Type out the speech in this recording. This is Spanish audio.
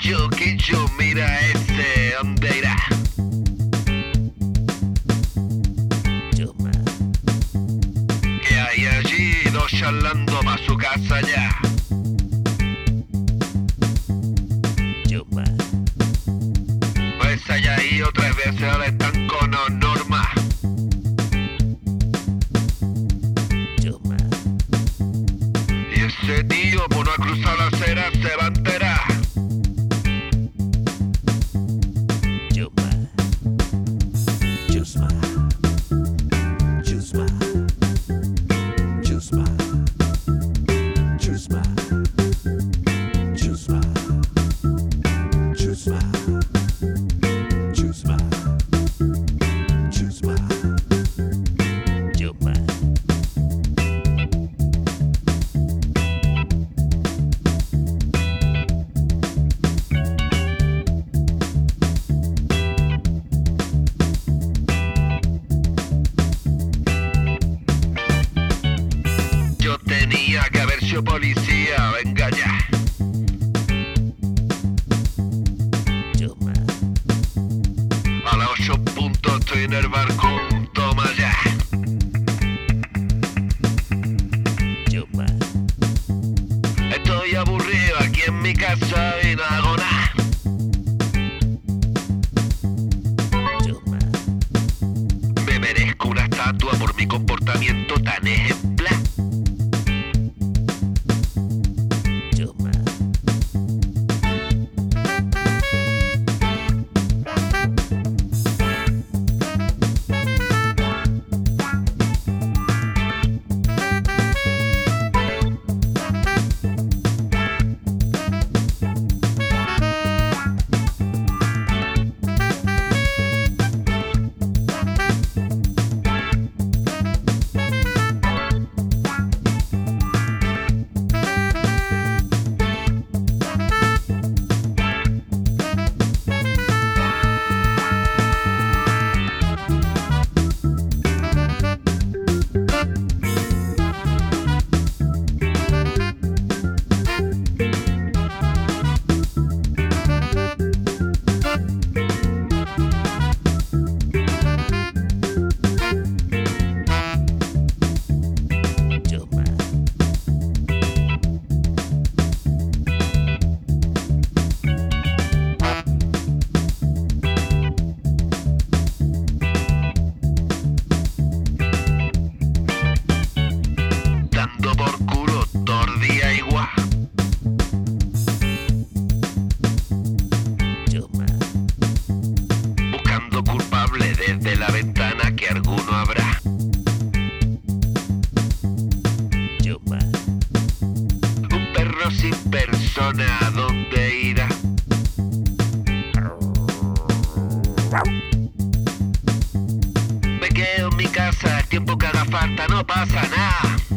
Quillo, Quillo, mira ese, ¿dónde irá? Que hay allí dos charlando pa' su casa ya. chuma, Pues allá y otras veces ahora están con norma. chuma, Y ese tío por no cruzar la sido policía, venga ya. A las ocho puntos estoy en el barco, toma ya. Estoy aburrido aquí en mi casa y no hago nada. Me merezco una estatua por mi comportamiento tan ejemplar. Desde la ventana que alguno habrá. chuma, Un perro sin persona, ¿a dónde irá? Me quedo en mi casa el tiempo que haga falta, no pasa nada.